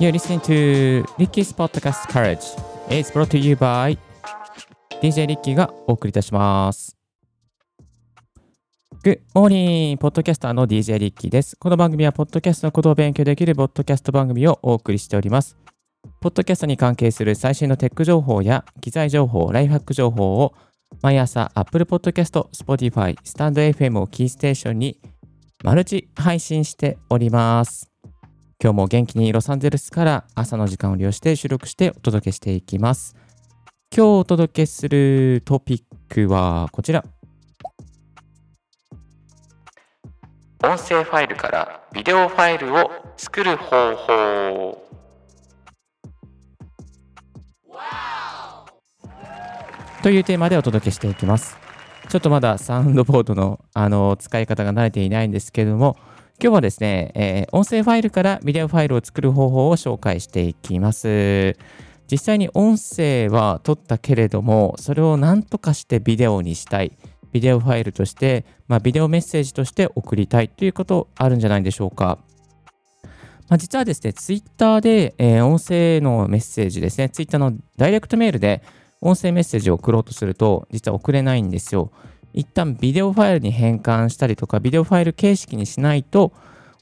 You're listening to Ricky's Podcast Courage. It's brought to you by DJ リッキーがお送りいたします。Good morning! ポッドキャスターの DJ リッキーです。この番組は、ポッドキャストのことを勉強できるポッドキャスト番組をお送りしております。ポッドキャストに関係する最新のテック情報や機材情報、ライフハック情報を毎朝 Apple Podcast、Spotify、スタンド FM をキーステーションにマルチ配信しております。今日も元気にロサンゼルスから朝の時間を利用して収録してお届けしていきます。今日お届けするトピックはこちら。音声ファイルからビデオファイルを作る方法。というテーマでお届けしていきます。ちょっとまだサウンドボードのあの使い方が慣れていないんですけれども、今日はですね、えー音声ファイルからビデオファイルを作る方法を紹介していきます。実際に音声は撮ったけれども、それを何とかしてビデオにしたい。ビデオファイルとして、まあ、ビデオメッセージとして送りたいということあるんじゃないでしょうか。まあ、実はですね、ツイッターで、えー音声のメッセージですね、ツイッターのダイレクトメールで音声メッセージを送ろうとすると、実は送れないんですよ。一旦ビデオファイルに変換したりとか、ビデオファイル形式にしないと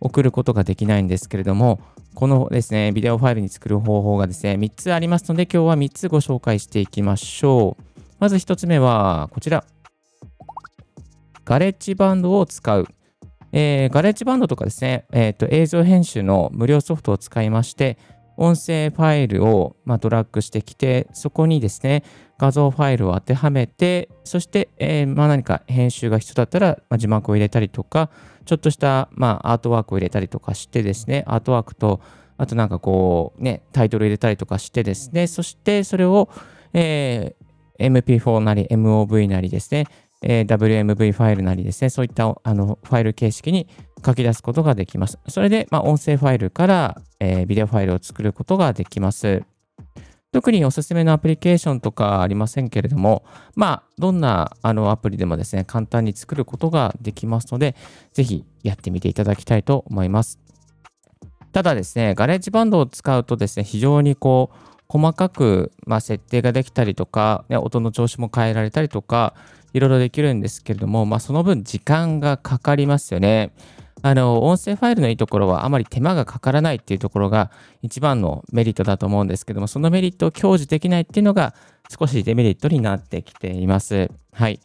送ることができないんですけれども、このですね、ビデオファイルに作る方法がですね、3つありますので、今日は3つご紹介していきましょう。まず1つ目は、こちら。ガレッジバンドを使う。えーガレッジバンドとかですね、えーと、映像編集の無料ソフトを使いまして、音声ファイルを、まあ、ドラッグしてきて、そこにですね、画像ファイルを当てはめて、そして、えーまあ、何か編集が必要だったら、まあ、字幕を入れたりとか、ちょっとした、まあ、アートワークを入れたりとかしてですね、アートワークと、あとなんかこう、ね、タイトル入れたりとかしてですね、そしてそれを、えー MP4 なり MOV なりですね、えー WMV ファイルなりですね、そういったあのファイル形式に書き出すことができます。それで、まあ、音声ファイルから、えービデオファイルを作ることができます。特におすすめのアプリケーションとかありませんけれども、まあ、どんなあのアプリでもですね、簡単に作ることができますので、ぜひやってみていただきたいと思います。ただですね、 GarageBandを使うとですね、非常にこう、細かく、まあ、設定ができたりとか、ね、音の調子も変えられたりとか、いろいろできるんですけれども、まあ、その分時間がかかりますよね。あの、音声ファイルのいいところはあまり手間がかからないっていうところが一番のメリットだと思うんですけども、そのメリットを享受できないっていうのが少しデメリットになってきています。はい。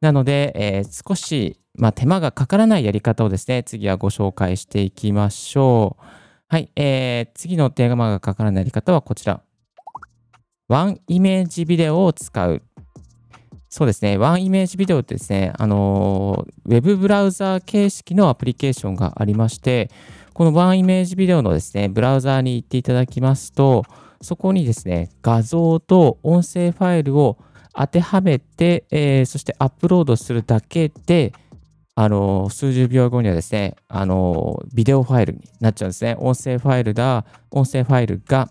なので、えー少し、まあ、手間がかからないやり方をですね、次はご紹介していきましょう。はい。えー次の手間がかからないやり方はこちら。ワンイメージビデオを使う。そうですね。ワンイメージビデオってですね、あのーウェブブラウザー形式のアプリケーションがありまして、このワンイメージビデオのですね、ブラウザーに行っていただきますと、そこにですね、画像と音声ファイルを当てはめて、えーそしてアップロードするだけで、あの数十秒後にはですね、あのビデオファイルになっちゃうんですね。音声ファイルだ、音声ファイルが、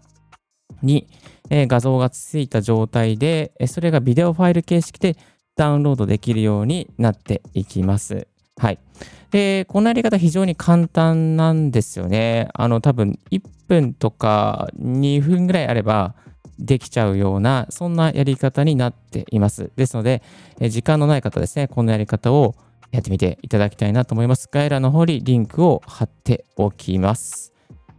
に、え画像がついた状態で、えそれがビデオファイル形式でダウンロードできるようになっていきます。はい。で、このやり方非常に簡単なんですよね。あの、多分1分とか2分ぐらいあればできちゃうような、そんなやり方になっています。ですので、え時間のない方ですね、このやり方をやってみていただきたいなと思います。概要欄の方にリンクを貼っておきます。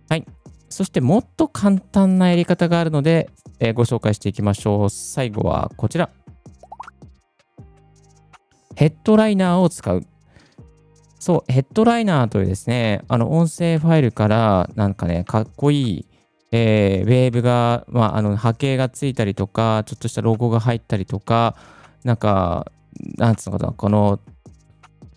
はい。そしてもっと簡単なやり方があるので、えーご紹介していきましょう。最後はこちら。ヘッドライナーを使う。そう、ヘッドライナーというですね、あの音声ファイルからなんかね、かっこいい、えーウェーブが、まあ、あの波形がついたりとか、ちょっとしたロゴが入ったりとか、なんか、なんつうのかな、この、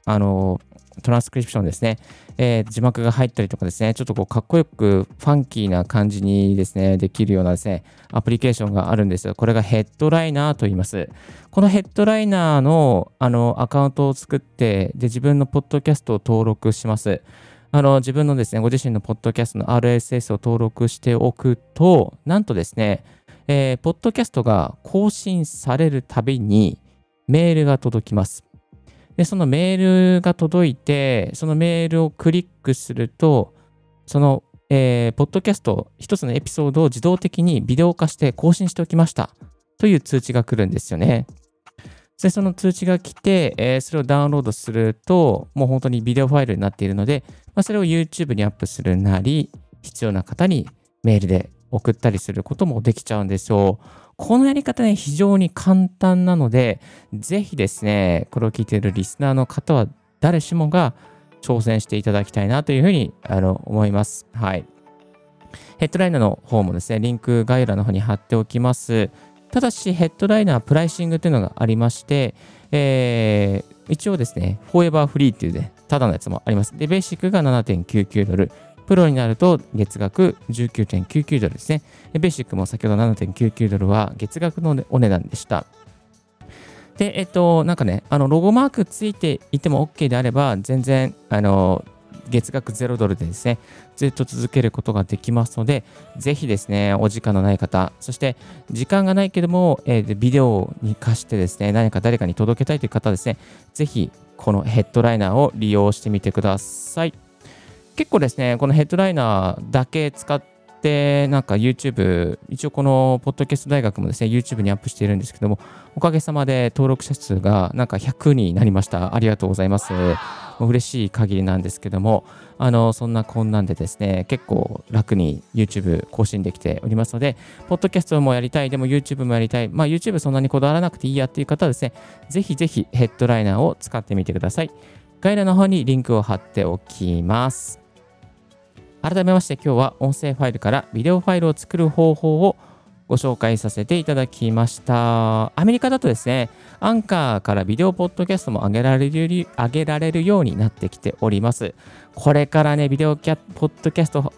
あの、トランスクリプションですね、えー字幕が入ったりとかですね、ちょっとこうかっこよくファンキーな感じにですね、できるようなですね、アプリケーションがあるんですよ。これがヘッドライナーと言います。このヘッドライナーのあのアカウントを作って、で、自分のポッドキャストを登録します。あの自分のですね、ご自身のポッドキャストの RSS を登録しておくと、なんとですね、えーポッドキャストが更新されるたびにメールが届きます。で、そのメールが届いて、そのメールをクリックすると、そのえー、ポッドキャスト一つのエピソードを自動的にビデオ化して更新しておきましたという通知が来るんですよね。で、その通知が来て、えー、それをダウンロードすると、もう本当にビデオファイルになっているので、まあ、それを YouTube にアップするなり、必要な方にメールで送ったりすることもできちゃうんですよ。このやり方ね、非常に簡単なので、ぜひですね、これを聞いているリスナーの方は誰しもが挑戦していただきたいなというふうにあの思います。はい。 Headlinerの方もですね、リンク概要欄の方に貼っておきます。ただし、 Headliner pricing というのがありまして、えー、一応ですね、フォーエバーフリーっていうね、ただのやつもあります。で、ベーシックが7.99ドル、プロになると月額19.99ドルですね。ベーシックも先ほど7.99ドルは月額のお値段でした。で、えっと、なんかね、あの、ロゴマークついていても OK であれば、全然、あの、月額0ドルでですね、ずっと続けることができますので、ぜひですね、お時間のない方、そして時間がないけども、えー、ビデオに貸してですね、何か誰かに届けたいという方ですね、ぜひこのヘッドライナーを利用してみてください。結構ですね、このヘッドライナーだけ使って、なんか YouTube、一応このポッドキャスト大学もですね、YouTube にアップしているんですけども、おかげさまで登録者数がなんか100になりました。ありがとうございます。嬉しい限りなんですけども、あの、そんなこんなでですね、結構楽に YouTube 更新できておりますので、ポッドキャストもやりたい、でも YouTube もやりたい、まあ YouTube そんなにこだわらなくていいやっていう方はですね、ぜひぜひヘッドライナーを使ってみてください。概要欄の方にリンクを貼っておきます。改めまして今日は音声ファイルからビデオファイルを作る方法をご紹介させていただきました。アメリカだとですね、アンカーからビデオポッドキャストも上げられる上げられるようになってきております。これからね、ビデオキャポッドキャスト、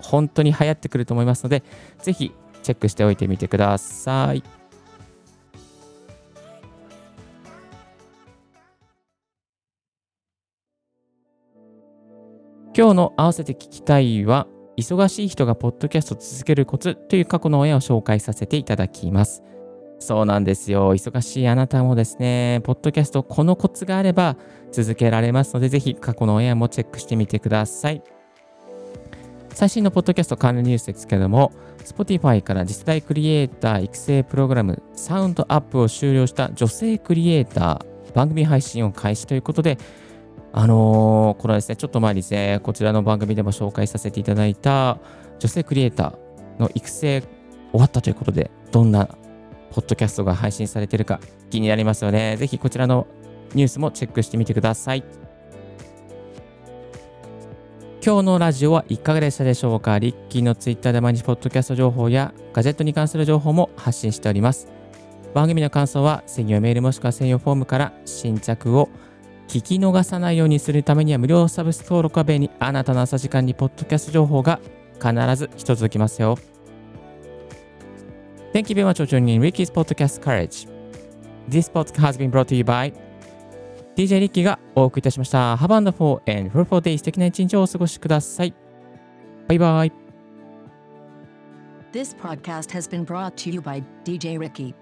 本当に流行ってくると思いますので、ぜひチェックしておいてみてください。今日の合わせて聞きたいは、忙しい人がポッドキャスト続けるコツという過去の親を紹介させていただきます。そうなんですよ。忙しいあなたもですね、ポッドキャスト、このコツがあれば続けられますので、ぜひ過去の親もチェックしてみてください。最新のポッドキャスト関連ニュースですけども、Spotify から次世代クリエイター育成プログラム、サウンドアップを終了した女性クリエイター、番組配信を開始ということで、あのー、これはですね、ちょっと前にですね、こちらの番組でも紹介させていただいた女性クリエイターの育成終わったということで、どんなポッドキャストが配信されているか気になりますよね。ぜひこちらのニュースもチェックしてみてください。今日のラジオはいかがでしたでしょうかリッキーのツイッターで毎日ポッドキャスト情報やガジェットに関する情報も発信しております。番組の感想は専用メールもしくは専用フォームから新着を聞き逃さないようにするためには無料サブス登録は便利。あなたの朝時間にポッドキャスト情報が必ず一つ続きますよ。Thank you very much for joining Ricky's Podcast Courage. This podcast has been brought to you by DJ リッキーがお送りいたしました。Have a wonderful and fruitful day 素敵な一日をお過ごしください。バイバイ。This podcast has been brought to you by DJ Ricky.